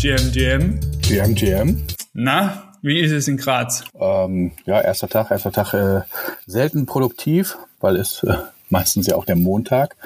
GM, GM. GM, GM. Na, wie ist es in Graz? Ähm, ja, erster Tag, erster Tag äh, selten produktiv, weil es äh, meistens ja auch der Montag,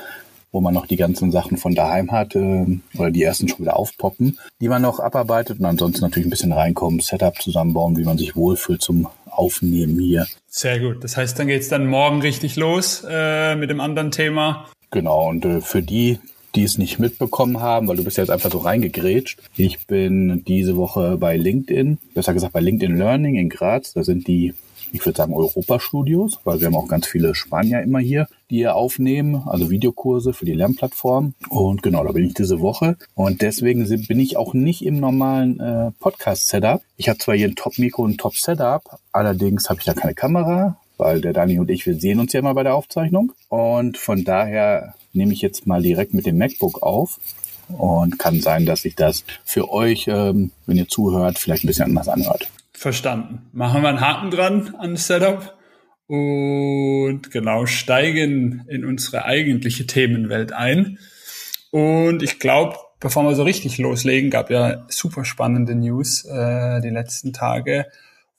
wo man noch die ganzen Sachen von daheim hat äh, oder die ersten schon wieder aufpoppen, die man noch abarbeitet und ansonsten natürlich ein bisschen reinkommen, Setup zusammenbauen, wie man sich wohlfühlt zum Aufnehmen hier. Sehr gut. Das heißt, dann geht's dann morgen richtig los äh, mit dem anderen Thema. Genau, und äh, für die, die es nicht mitbekommen haben, weil du bist jetzt einfach so reingegrätscht. Ich bin diese Woche bei LinkedIn, besser gesagt bei LinkedIn Learning in Graz. Da sind die, ich würde sagen, Europastudios, weil wir haben auch ganz viele Spanier immer hier, die hier aufnehmen, also Videokurse für die Lernplattform. Und genau, da bin ich diese Woche. Und deswegen bin ich auch nicht im normalen äh, Podcast-Setup. Ich habe zwar hier ein Top-Mikro und ein Top-Setup, allerdings habe ich da keine Kamera, weil der Dani und ich, wir sehen uns ja immer bei der Aufzeichnung. Und von daher nehme ich jetzt mal direkt mit dem MacBook auf. Und kann sein, dass sich das für euch, ähm, wenn ihr zuhört, vielleicht ein bisschen anders anhört. Verstanden. Machen wir einen Haken dran an das Setup und genau steigen in unsere eigentliche Themenwelt ein. Und ich glaube, bevor wir so richtig loslegen, gab ja super spannende News äh, die letzten Tage.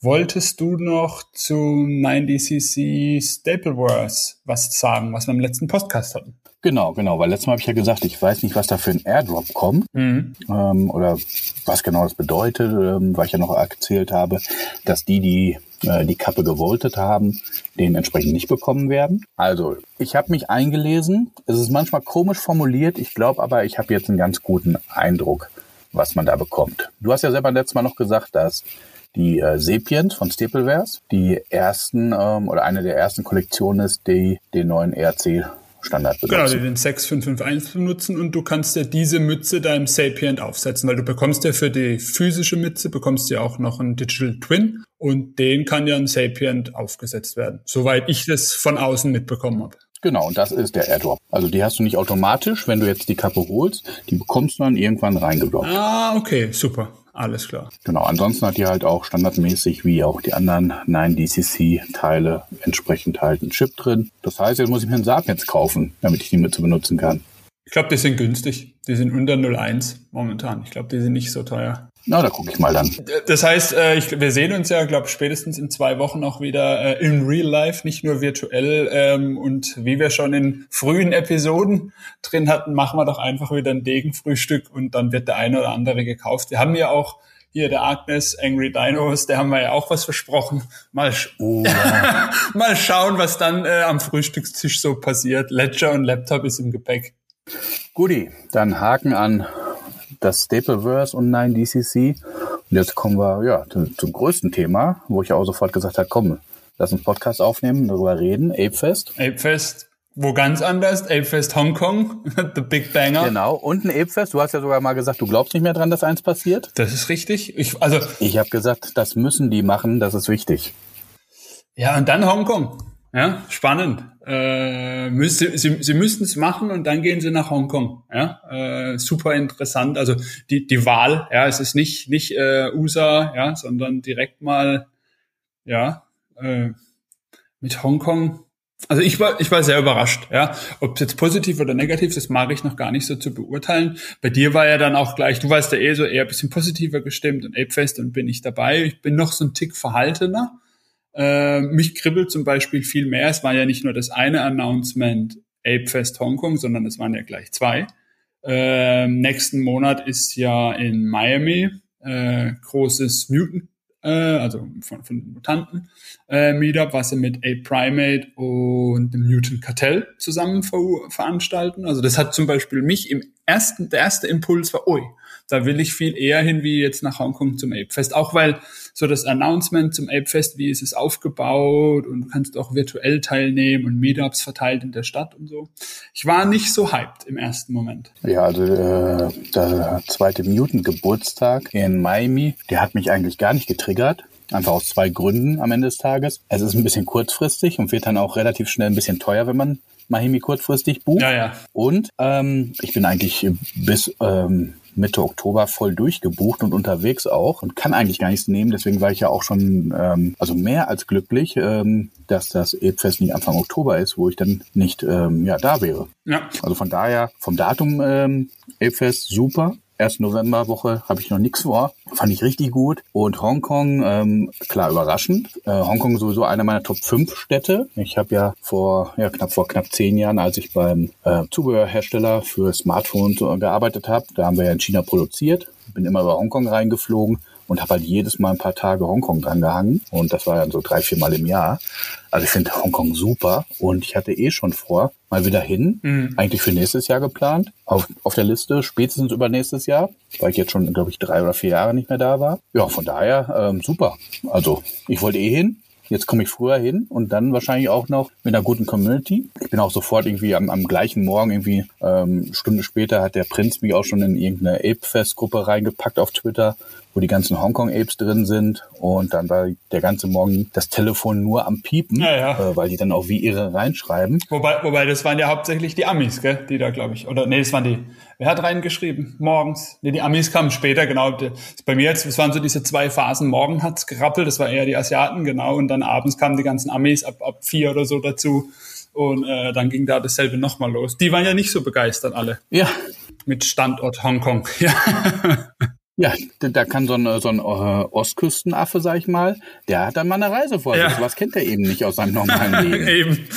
Wolltest du noch zum 90cc Staplewars was sagen, was wir im letzten Podcast hatten? Genau, genau, weil letztes Mal habe ich ja gesagt, ich weiß nicht, was da für ein Airdrop kommt mhm. ähm, oder was genau das bedeutet, ähm, weil ich ja noch erzählt habe, dass die, die äh, die Kappe gewoltet haben, den entsprechend nicht bekommen werden. Also, ich habe mich eingelesen. Es ist manchmal komisch formuliert, ich glaube aber, ich habe jetzt einen ganz guten Eindruck, was man da bekommt. Du hast ja selber letztes Mal noch gesagt, dass die äh, Sapient von Staplewares die ersten ähm, oder eine der ersten Kollektionen ist, die den neuen ERC Standard benutzen. Genau, die den 6551 benutzen und du kannst ja diese Mütze deinem Sapient aufsetzen, weil du bekommst ja für die physische Mütze bekommst ja auch noch einen Digital Twin und den kann ja ein Sapient aufgesetzt werden, soweit ich das von außen mitbekommen habe. Genau, und das ist der Airdrop. Also die hast du nicht automatisch, wenn du jetzt die Kappe holst, die bekommst du dann irgendwann reingeblockt. Ah, okay, super. Alles klar. Genau, ansonsten hat die halt auch standardmäßig wie auch die anderen 9DCC-Teile entsprechend halt einen Chip drin. Das heißt, jetzt muss ich mir einen Sapiens kaufen, damit ich die mit zu benutzen kann. Ich glaube, die sind günstig. Die sind unter 0,1 momentan. Ich glaube, die sind nicht so teuer. Na, da gucke ich mal dann. Das heißt, äh, ich, wir sehen uns ja, glaube spätestens in zwei Wochen auch wieder äh, in Real Life, nicht nur virtuell. Ähm, und wie wir schon in frühen Episoden drin hatten, machen wir doch einfach wieder ein Degenfrühstück und dann wird der eine oder andere gekauft. Wir haben ja auch hier der Agnes Angry Dinos, der haben wir ja auch was versprochen. Mal, sch oh, ja. mal schauen, was dann äh, am Frühstückstisch so passiert. Ledger und Laptop ist im Gepäck. Guti, dann Haken an das Stapleverse und 9DCC. Und jetzt kommen wir ja zum, zum größten Thema, wo ich auch sofort gesagt habe, komm, lass uns Podcast aufnehmen, darüber reden. Apefest. Apefest, wo ganz anders, Apefest Hongkong, The Big Banger. Genau, und ein Apefest. Du hast ja sogar mal gesagt, du glaubst nicht mehr dran, dass eins passiert. Das ist richtig. Ich, also, ich habe gesagt, das müssen die machen, das ist wichtig. Ja, und dann Hongkong. Ja, spannend. Äh, müsste, sie, sie müssten es machen und dann gehen sie nach Hongkong. Ja, äh, super interessant. Also die, die Wahl, ja, es ist nicht nicht äh, USA, ja, sondern direkt mal, ja, äh, mit Hongkong. Also ich war ich war sehr überrascht, ja, ob es jetzt positiv oder negativ, das mag ich noch gar nicht so zu beurteilen. Bei dir war ja dann auch gleich, du warst ja eh so eher ein bisschen positiver gestimmt und Apefest und bin ich dabei. Ich bin noch so ein Tick verhaltener äh, mich kribbelt zum Beispiel viel mehr. Es war ja nicht nur das eine Announcement Apefest Hongkong, sondern es waren ja gleich zwei. Äh, nächsten Monat ist ja in Miami äh, großes Mutant, äh, also von, von Mutanten äh, Meetup, was sie mit Ape Primate und dem Mutant Cartel zusammen ver veranstalten. Also das hat zum Beispiel mich im ersten, der erste Impuls war, ui, da will ich viel eher hin wie jetzt nach Hongkong zum Ape Fest. Auch weil so das Announcement zum Ape Fest, wie ist es aufgebaut und du kannst auch virtuell teilnehmen und Meetups verteilt in der Stadt und so. Ich war nicht so hyped im ersten Moment. Ja, also äh, der zweite Mutant-Geburtstag in Miami, der hat mich eigentlich gar nicht getriggert. Einfach aus zwei Gründen am Ende des Tages. Es ist ein bisschen kurzfristig und wird dann auch relativ schnell ein bisschen teuer, wenn man Miami kurzfristig bucht. Ja, ja. Und ähm, ich bin eigentlich bis ähm, Mitte Oktober voll durchgebucht und unterwegs auch und kann eigentlich gar nichts nehmen. Deswegen war ich ja auch schon ähm, also mehr als glücklich, ähm, dass das E-Fest nicht Anfang Oktober ist, wo ich dann nicht ähm, ja da wäre. Ja. Also von daher vom Datum ähm, E-Fest super. Erste Novemberwoche habe ich noch nichts vor. Fand ich richtig gut. Und Hongkong, ähm, klar, überraschend. Äh, Hongkong sowieso einer meiner Top 5 Städte. Ich habe ja vor, ja, knapp vor knapp zehn Jahren, als ich beim äh, Zubehörhersteller für Smartphones gearbeitet habe, da haben wir ja in China produziert. Bin immer über Hongkong reingeflogen und habe halt jedes Mal ein paar Tage Hongkong dran gehangen. Und das war dann so drei, vier Mal im Jahr. Also ich finde Hongkong super und ich hatte eh schon vor, mal wieder hin. Mhm. Eigentlich für nächstes Jahr geplant. Auf, auf der Liste spätestens über nächstes Jahr, weil ich jetzt schon, glaube ich, drei oder vier Jahre nicht mehr da war. Ja, von daher ähm, super. Also ich wollte eh hin. Jetzt komme ich früher hin und dann wahrscheinlich auch noch mit einer guten Community. Ich bin auch sofort irgendwie am, am gleichen Morgen, irgendwie ähm, Stunde später hat der Prinz mich auch schon in irgendeine Ape-Fest-Gruppe reingepackt auf Twitter, wo die ganzen Hongkong-Apes drin sind. Und dann war der ganze Morgen das Telefon nur am Piepen, ja, ja. Äh, weil die dann auch wie ihre reinschreiben. Wobei, wobei das waren ja hauptsächlich die Amis, gell? die da, glaube ich, oder nee, das waren die, wer hat reingeschrieben? Morgens. Nee, die Amis kamen später, genau. Bei mir jetzt, es waren so diese zwei Phasen. Morgen hat's gerappelt, das war eher die Asiaten, genau. Und dann abends kamen die ganzen Amis ab, ab vier oder so dazu. Und äh, dann ging da dasselbe nochmal los. Die waren ja nicht so begeistert alle. Ja. Mit Standort Hongkong. Ja. Ja, da kann so ein, so ein äh, Ostküstenaffe, sag ich mal, der hat dann mal eine Reise vor sich. Ja. Was kennt er eben nicht aus seinem normalen Leben. eben.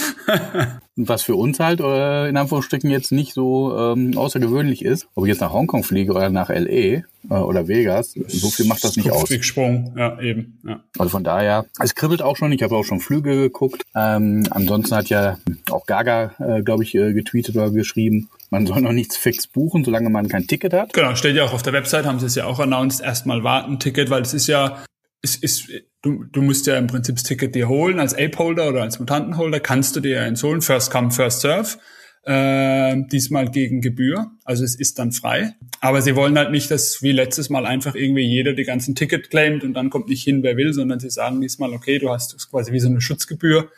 was für uns halt äh, in Anführungsstrichen jetzt nicht so ähm, außergewöhnlich ist. Ob ich jetzt nach Hongkong fliege oder nach LA äh, oder Vegas, so viel macht das nicht aus. Sprung, ja, eben. Ja. Also von daher, es kribbelt auch schon. Ich habe auch schon Flüge geguckt. Ähm, ansonsten hat ja auch Gaga, äh, glaube ich, äh, getweetet oder geschrieben, man soll noch nichts fix buchen, solange man kein Ticket hat. Genau, steht ja auch auf der Website, haben sie es ja auch announced, erstmal warten, Ticket, weil es ist ja, es ist, du, du musst ja im Prinzip das Ticket dir holen, als Ape-Holder oder als Mutantenholder kannst du dir ja eins holen, first come, first serve. Äh, diesmal gegen Gebühr, also es ist dann frei. Aber sie wollen halt nicht, dass wie letztes Mal einfach irgendwie jeder die ganzen Ticket claimt und dann kommt nicht hin, wer will, sondern sie sagen diesmal, okay, du hast quasi wie so eine Schutzgebühr,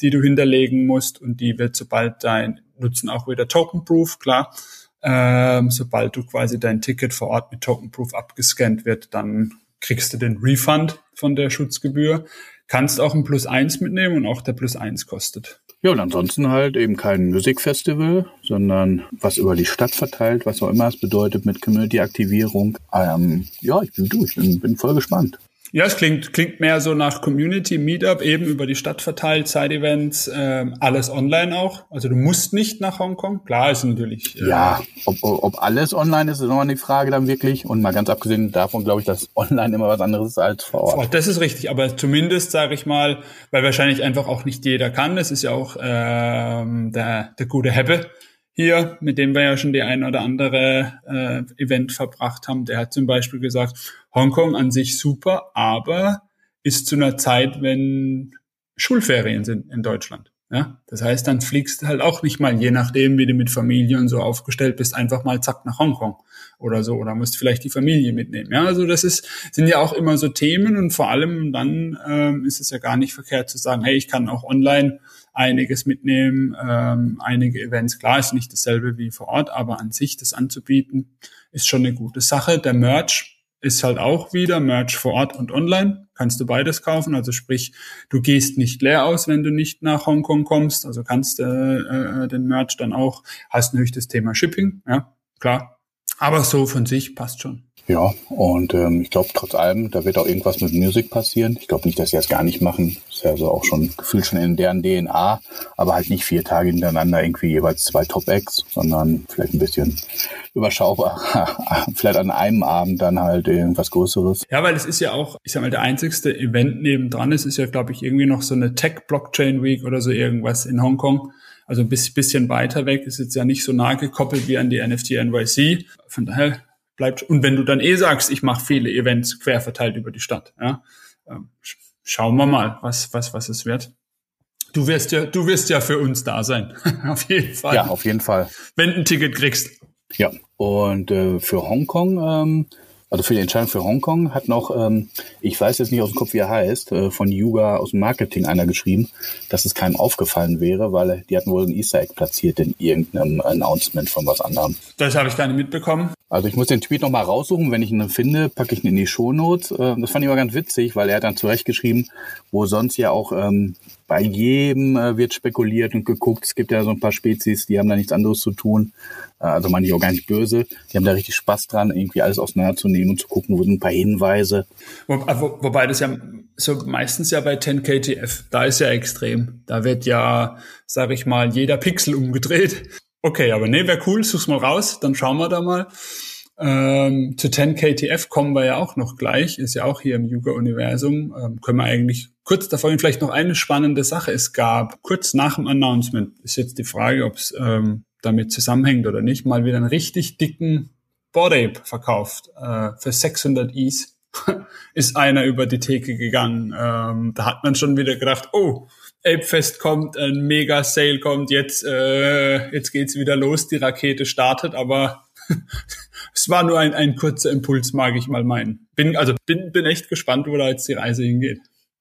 die du hinterlegen musst und die wird, sobald dein nutzen auch wieder Token Proof, klar. Ähm, sobald du quasi dein Ticket vor Ort mit Token Proof abgescannt wird, dann kriegst du den Refund von der Schutzgebühr. Kannst auch ein Plus eins mitnehmen und auch der Plus eins kostet. Ja, und ansonsten halt eben kein Musikfestival, sondern was über die Stadt verteilt, was auch immer es bedeutet mit Community-Aktivierung. Ähm, ja, ich bin durch, bin, bin voll gespannt. Ja, es klingt, klingt mehr so nach Community Meetup, eben über die Stadt verteilt, Side-Events, ähm, alles online auch. Also du musst nicht nach Hongkong. Klar ist natürlich. Äh, ja, ob, ob alles online ist, ist nochmal die Frage dann wirklich. Und mal ganz abgesehen davon glaube ich, dass online immer was anderes ist als vor Ort. Das ist richtig, aber zumindest sage ich mal, weil wahrscheinlich einfach auch nicht jeder kann. Das ist ja auch ähm, der, der gute Heppe hier, mit dem wir ja schon die ein oder andere äh, Event verbracht haben, der hat zum Beispiel gesagt, Hongkong an sich super, aber ist zu einer Zeit, wenn Schulferien sind in Deutschland. Ja, das heißt, dann fliegst du halt auch nicht mal, je nachdem, wie du mit Familie und so aufgestellt bist, einfach mal zack nach Hongkong oder so oder musst vielleicht die Familie mitnehmen. Ja, also das ist sind ja auch immer so Themen und vor allem dann ähm, ist es ja gar nicht verkehrt zu sagen, hey, ich kann auch online einiges mitnehmen, ähm, einige Events. Klar ist nicht dasselbe wie vor Ort, aber an sich das anzubieten ist schon eine gute Sache. Der Merch ist halt auch wieder Merch vor Ort und online. Kannst du beides kaufen. Also sprich, du gehst nicht leer aus, wenn du nicht nach Hongkong kommst. Also kannst äh, äh, den Merch dann auch, hast natürlich das Thema Shipping, ja, klar. Aber so von sich passt schon. Ja, und ähm, ich glaube trotz allem, da wird auch irgendwas mit Musik passieren. Ich glaube nicht, dass sie das gar nicht machen. Ist ja so auch schon gefühlt schon in deren DNA, aber halt nicht vier Tage hintereinander irgendwie jeweils zwei Top-Acts, sondern vielleicht ein bisschen überschaubar. vielleicht an einem Abend dann halt irgendwas Größeres. Ja, weil es ist ja auch, ich sag mal, der einzigste Event nebendran. Es ist ja, glaube ich, irgendwie noch so eine Tech-Blockchain Week oder so irgendwas in Hongkong. Also ein bisschen weiter weg, ist jetzt ja nicht so nah gekoppelt wie an die NFT NYC. Von daher bleibt. Und wenn du dann eh sagst, ich mache viele Events quer verteilt über die Stadt, ja, ähm, schauen wir mal, was, was, was es wird. Du wirst ja, du wirst ja für uns da sein. auf jeden Fall. Ja, auf jeden Fall. Wenn du ein Ticket kriegst. Ja. Und äh, für Hongkong ähm, also für die Entscheidung für Hongkong hat noch, ähm, ich weiß jetzt nicht aus dem Kopf, wie er heißt, äh, von Yuga aus dem Marketing einer geschrieben, dass es keinem aufgefallen wäre, weil die hatten wohl ein Easter Egg platziert in irgendeinem Announcement von was anderem. Das habe ich gar nicht mitbekommen. Also ich muss den Tweet nochmal raussuchen, wenn ich ihn finde, packe ich ihn in die Shownotes. Äh, das fand ich aber ganz witzig, weil er hat dann zurecht geschrieben, wo sonst ja auch ähm, bei jedem äh, wird spekuliert und geguckt. Es gibt ja so ein paar Spezies, die haben da nichts anderes zu tun. Äh, also manche auch gar nicht böse. Die haben da richtig Spaß dran, irgendwie alles auseinanderzunehmen und zu gucken, wo sind ein paar Hinweise. Wo, äh, wo, wobei das ja so meistens ja bei 10KTF, da ist ja extrem. Da wird ja, sag ich mal, jeder Pixel umgedreht. Okay, aber nee, wäre cool, such's mal raus, dann schauen wir da mal. Ähm, zu 10KTF kommen wir ja auch noch gleich, ist ja auch hier im Yuga-Universum. Ähm, können wir eigentlich kurz davor vielleicht noch eine spannende Sache. Es gab kurz nach dem Announcement, ist jetzt die Frage, ob es ähm, damit zusammenhängt oder nicht, mal wieder einen richtig dicken Board Ape verkauft äh, für 600 Is. ist einer über die Theke gegangen. Ähm, da hat man schon wieder gedacht, oh, Ape Fest kommt, ein Mega Sale kommt, jetzt äh, jetzt geht's wieder los, die Rakete startet, aber es war nur ein, ein kurzer Impuls, mag ich mal meinen. Bin, also bin, bin echt gespannt, wo da jetzt die Reise hingeht.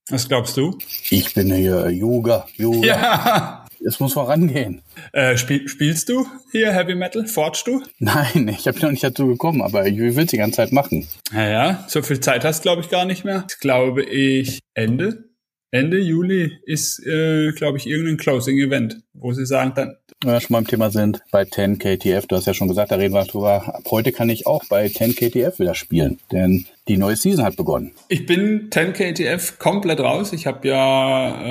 Was glaubst du? Ich bin hier Yoga, Yoga. Ja. Es muss vorangehen. Äh, spiel, spielst du hier Heavy Metal? Forgst du? Nein, ich habe noch nicht dazu gekommen, aber ich will es die ganze Zeit machen. Naja, so viel Zeit hast glaube ich gar nicht mehr. Das glaube ich Ende Ende Juli ist, äh, glaube ich, irgendein Closing-Event, wo sie sagen dann. Ja, schon mal im Thema sind bei 10 KTF, du hast ja schon gesagt, da reden wir drüber. Ab heute kann ich auch bei 10 KTF wieder spielen, denn die neue Season hat begonnen. Ich bin 10 KTF komplett raus. Ich habe ja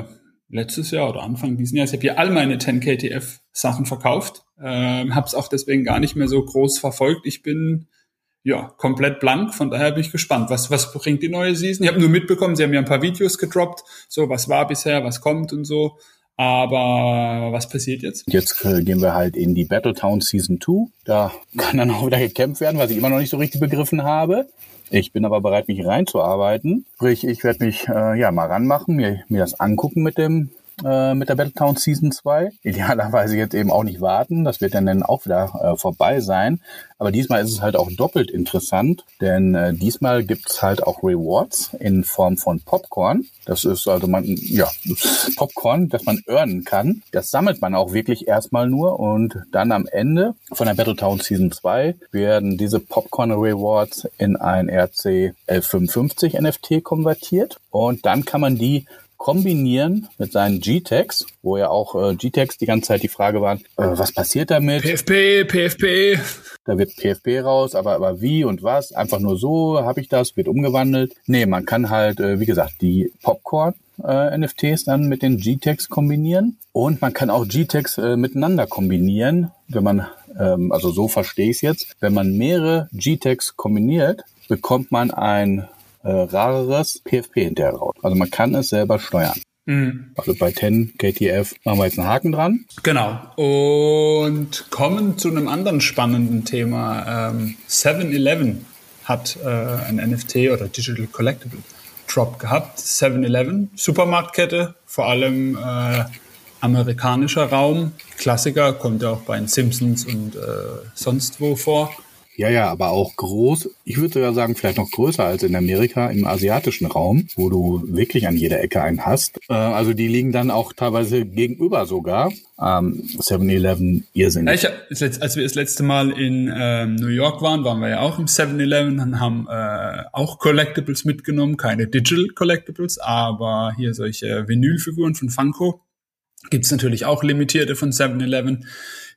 äh, letztes Jahr oder Anfang dieses Jahres, ich habe ja all meine 10 KTF Sachen verkauft, ähm, habe es auch deswegen gar nicht mehr so groß verfolgt. Ich bin ja, komplett blank. Von daher bin ich gespannt. Was, was bringt die neue Season? Ich habe nur mitbekommen, sie haben ja ein paar Videos gedroppt. So, was war bisher, was kommt und so. Aber was passiert jetzt? Jetzt äh, gehen wir halt in die Battletown Season 2. Da kann dann auch wieder gekämpft werden, was ich immer noch nicht so richtig begriffen habe. Ich bin aber bereit, mich reinzuarbeiten. Sprich, ich werde mich äh, ja mal ranmachen, mir, mir das angucken mit dem äh, mit der Battletown Season 2. Idealerweise jetzt eben auch nicht warten. Das wird dann, dann auch wieder äh, vorbei sein. Aber diesmal ist es halt auch doppelt interessant, denn äh, diesmal gibt's halt auch Rewards in Form von Popcorn. Das ist also man, ja, Popcorn, das man earnen kann. Das sammelt man auch wirklich erstmal nur und dann am Ende von der Battletown Season 2 werden diese Popcorn Rewards in ein RC 1155 NFT konvertiert und dann kann man die kombinieren mit seinen G-Tags, wo ja auch äh, G-Tags die ganze Zeit die Frage waren, äh, was passiert damit? PFP, PFP. Da wird PFP raus, aber, aber wie und was? Einfach nur so, habe ich das, wird umgewandelt. Nee, man kann halt, äh, wie gesagt, die Popcorn äh, NFTs dann mit den G-Tags kombinieren und man kann auch G-Tags äh, miteinander kombinieren, wenn man, ähm, also so verstehe ich es jetzt, wenn man mehrere G-Tags kombiniert, bekommt man ein äh, rareres PFP hinterher raus. Also man kann es selber steuern. Mhm. Also bei 10 KTF machen wir jetzt einen Haken dran. Genau. Und kommen zu einem anderen spannenden Thema. Ähm, 7-Eleven hat äh, ein NFT oder Digital Collectible Drop gehabt. 7-Eleven, Supermarktkette, vor allem äh, amerikanischer Raum. Klassiker, kommt ja auch bei den Simpsons und äh, sonst wo vor. Ja, ja, aber auch groß. Ich würde sogar sagen, vielleicht noch größer als in Amerika im asiatischen Raum, wo du wirklich an jeder Ecke einen hast. Äh, also die liegen dann auch teilweise gegenüber sogar. Ähm, 7-Eleven irrsinnig. Ja, ich, als wir das letzte Mal in ähm, New York waren, waren wir ja auch im 7-Eleven und haben äh, auch Collectibles mitgenommen. Keine Digital Collectibles, aber hier solche Vinylfiguren von Funko. Gibt's natürlich auch limitierte von 7-Eleven,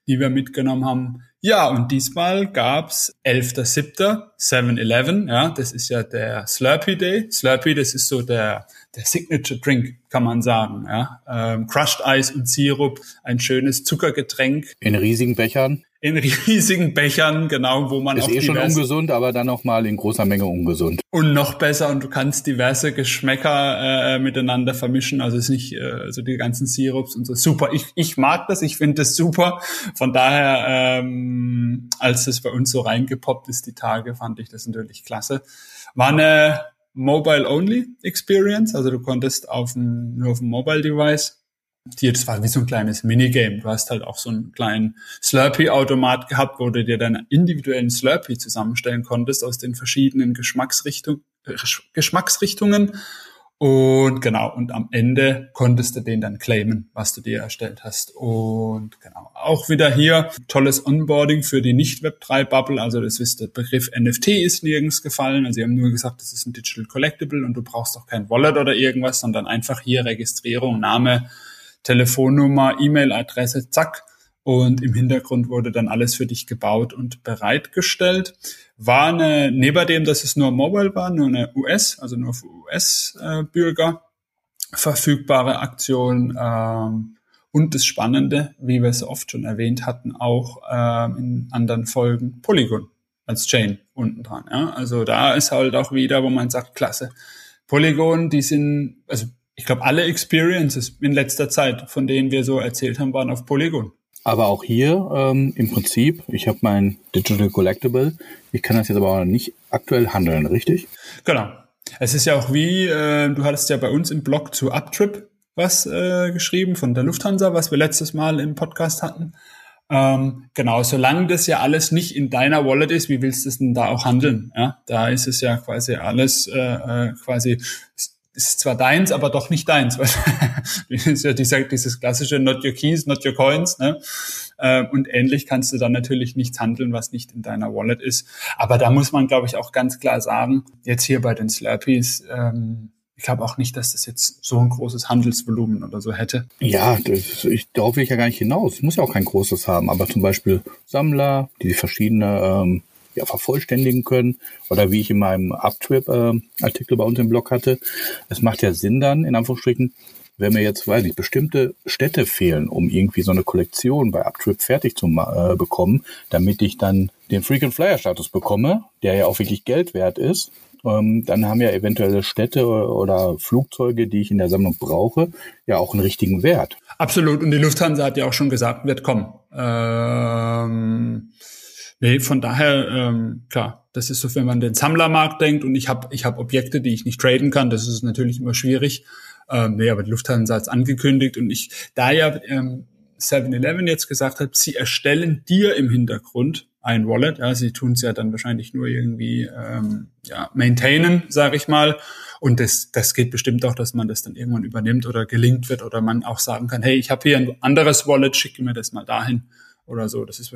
die wir mitgenommen haben. Ja, und diesmal gab's 11.7. 7-Eleven, ja, das ist ja der Slurpee Day. Slurpee, das ist so der, der Signature Drink, kann man sagen, ja. Ähm, Crushed Eis und Sirup, ein schönes Zuckergetränk. In riesigen Bechern in riesigen Bechern, genau, wo man ist auch eh schon ungesund, aber dann noch mal in großer Menge ungesund. Und noch besser und du kannst diverse Geschmäcker äh, miteinander vermischen, also ist nicht äh, so also die ganzen Sirups und so super. Ich, ich mag das, ich finde das super. Von daher, ähm, als es bei uns so reingepoppt ist die Tage, fand ich das natürlich klasse. War eine Mobile-Only-Experience, also du konntest auf dem, nur auf dem Mobile-Device hier, das war wie so ein kleines Minigame. Du hast halt auch so einen kleinen Slurpee-Automat gehabt, wo du dir deinen individuellen Slurpee zusammenstellen konntest aus den verschiedenen Geschmacksrichtung, äh, Geschmacksrichtungen. Und genau, und am Ende konntest du den dann claimen, was du dir erstellt hast. Und genau, auch wieder hier tolles Onboarding für die Nicht-Web3-Bubble. Also das ist der Begriff NFT ist nirgends gefallen. Also sie haben nur gesagt, das ist ein Digital Collectible und du brauchst auch kein Wallet oder irgendwas, sondern einfach hier Registrierung, Name, Telefonnummer, E-Mail-Adresse, zack. Und im Hintergrund wurde dann alles für dich gebaut und bereitgestellt. War eine, neben dem, dass es nur Mobile war, nur eine US, also nur für US-Bürger verfügbare Aktion. Ähm, und das Spannende, wie wir es oft schon erwähnt hatten, auch ähm, in anderen Folgen Polygon als Chain unten dran. Ja? Also da ist halt auch wieder, wo man sagt, klasse. Polygon, die sind, also ich glaube, alle Experiences in letzter Zeit, von denen wir so erzählt haben, waren auf Polygon. Aber auch hier ähm, im Prinzip, ich habe mein Digital Collectible, ich kann das jetzt aber auch nicht aktuell handeln, richtig? Genau. Es ist ja auch wie, äh, du hattest ja bei uns im Blog zu Uptrip was äh, geschrieben von der Lufthansa, was wir letztes Mal im Podcast hatten. Ähm, genau, solange das ja alles nicht in deiner Wallet ist, wie willst du es denn da auch handeln? Ja, da ist es ja quasi alles äh, äh quasi ist zwar deins, aber doch nicht deins. Ist ja dieser, dieses klassische Not your keys, not your coins. Ne? Äh, und ähnlich kannst du dann natürlich nichts handeln, was nicht in deiner Wallet ist. Aber da muss man, glaube ich, auch ganz klar sagen, jetzt hier bei den Slurpees, ähm, ich glaube auch nicht, dass das jetzt so ein großes Handelsvolumen oder so hätte. Ja, das, ich, darauf will ich ja gar nicht hinaus. Muss ja auch kein großes haben, aber zum Beispiel Sammler, die verschiedene ähm, ja, vervollständigen können. Oder wie ich in meinem Uptrip-Artikel äh, bei uns im Blog hatte, es macht ja Sinn dann, in Anführungsstrichen, wenn mir jetzt, weiß ich, bestimmte Städte fehlen, um irgendwie so eine Kollektion bei Uptrip fertig zu äh, bekommen, damit ich dann den Frequent Flyer Status bekomme, der ja auch wirklich Geld wert ist, ähm, dann haben ja eventuelle Städte oder Flugzeuge, die ich in der Sammlung brauche, ja auch einen richtigen Wert. Absolut. Und die Lufthansa hat ja auch schon gesagt, wird kommen. Ähm Nee, von daher, ähm, klar, das ist so, wenn man den Sammlermarkt denkt und ich habe ich hab Objekte, die ich nicht traden kann, das ist natürlich immer schwierig. Ähm, nee, aber die Lufthansa hat angekündigt und ich, da ja ähm, 7-Eleven jetzt gesagt hat, sie erstellen dir im Hintergrund ein Wallet, ja, sie tun es ja dann wahrscheinlich nur irgendwie ähm, ja, maintainen, sage ich mal. Und das, das geht bestimmt auch, dass man das dann irgendwann übernimmt oder gelingt wird oder man auch sagen kann, hey, ich habe hier ein anderes Wallet, schicke mir das mal dahin oder so. Das ist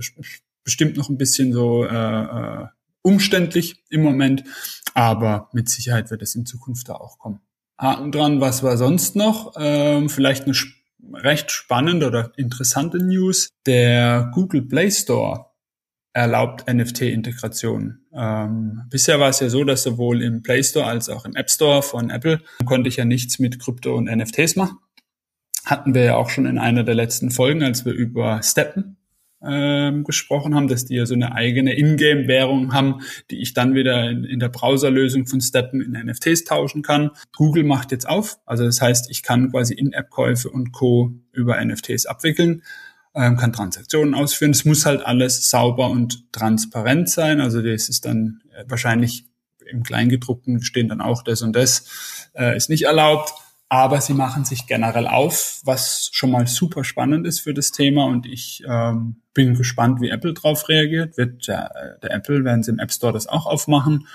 bestimmt noch ein bisschen so äh, äh, umständlich im Moment, aber mit Sicherheit wird es in Zukunft da auch kommen. Haken dran, was war sonst noch? Ähm, vielleicht eine recht spannende oder interessante News. Der Google Play Store erlaubt NFT-Integration. Ähm, bisher war es ja so, dass sowohl im Play Store als auch im App Store von Apple konnte ich ja nichts mit Krypto und NFTs machen. Hatten wir ja auch schon in einer der letzten Folgen, als wir über Steppen ähm, gesprochen haben, dass die ja so eine eigene Ingame-Währung haben, die ich dann wieder in, in der Browserlösung von Steppen in NFTs tauschen kann. Google macht jetzt auf, also das heißt, ich kann quasi In-App-Käufe und Co. über NFTs abwickeln, ähm, kann Transaktionen ausführen. Es muss halt alles sauber und transparent sein, also das ist dann äh, wahrscheinlich im Kleingedruckten stehen dann auch das und das äh, ist nicht erlaubt aber sie machen sich generell auf, was schon mal super spannend ist für das Thema und ich ähm, bin gespannt, wie Apple drauf reagiert. Wird der, der Apple, werden sie im App Store das auch aufmachen?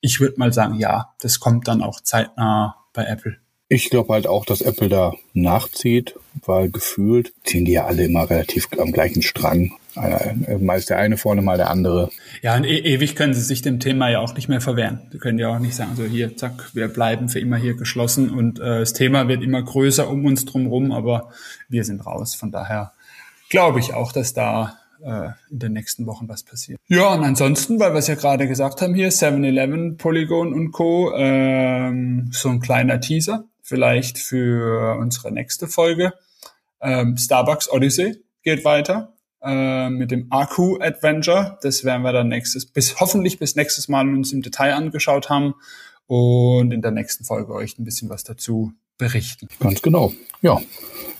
Ich würde mal sagen, ja, das kommt dann auch zeitnah bei Apple. Ich glaube halt auch, dass Apple da nachzieht, weil gefühlt ziehen die ja alle immer relativ am gleichen Strang. Äh, mal der eine vorne, mal der andere. Ja, und e ewig können sie sich dem Thema ja auch nicht mehr verwehren. Sie können ja auch nicht sagen, so hier, zack, wir bleiben für immer hier geschlossen und äh, das Thema wird immer größer um uns drumherum, aber wir sind raus. Von daher glaube ich auch, dass da äh, in den nächsten Wochen was passiert. Ja, und ansonsten, weil wir es ja gerade gesagt haben hier, 7-Eleven, Polygon und Co., ähm, so ein kleiner Teaser, vielleicht für unsere nächste Folge. Ähm, Starbucks Odyssey geht weiter äh, mit dem Aku Adventure. Das werden wir dann nächstes, bis hoffentlich bis nächstes Mal uns im Detail angeschaut haben und in der nächsten Folge euch ein bisschen was dazu berichten. Ganz genau. Ja,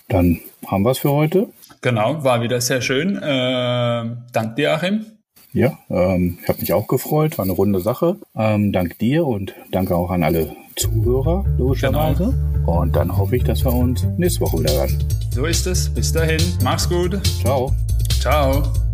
dann haben wir es für heute. Genau, war wieder sehr schön. Äh, dank dir, Achim. Ja, ähm, ich habe mich auch gefreut, war eine runde Sache. Ähm, dank dir und danke auch an alle Zuhörer, logischerweise. Genau. Und dann hoffe ich, dass wir uns nächste Woche wieder hören. So ist es. Bis dahin. Mach's gut. Ciao. Ciao.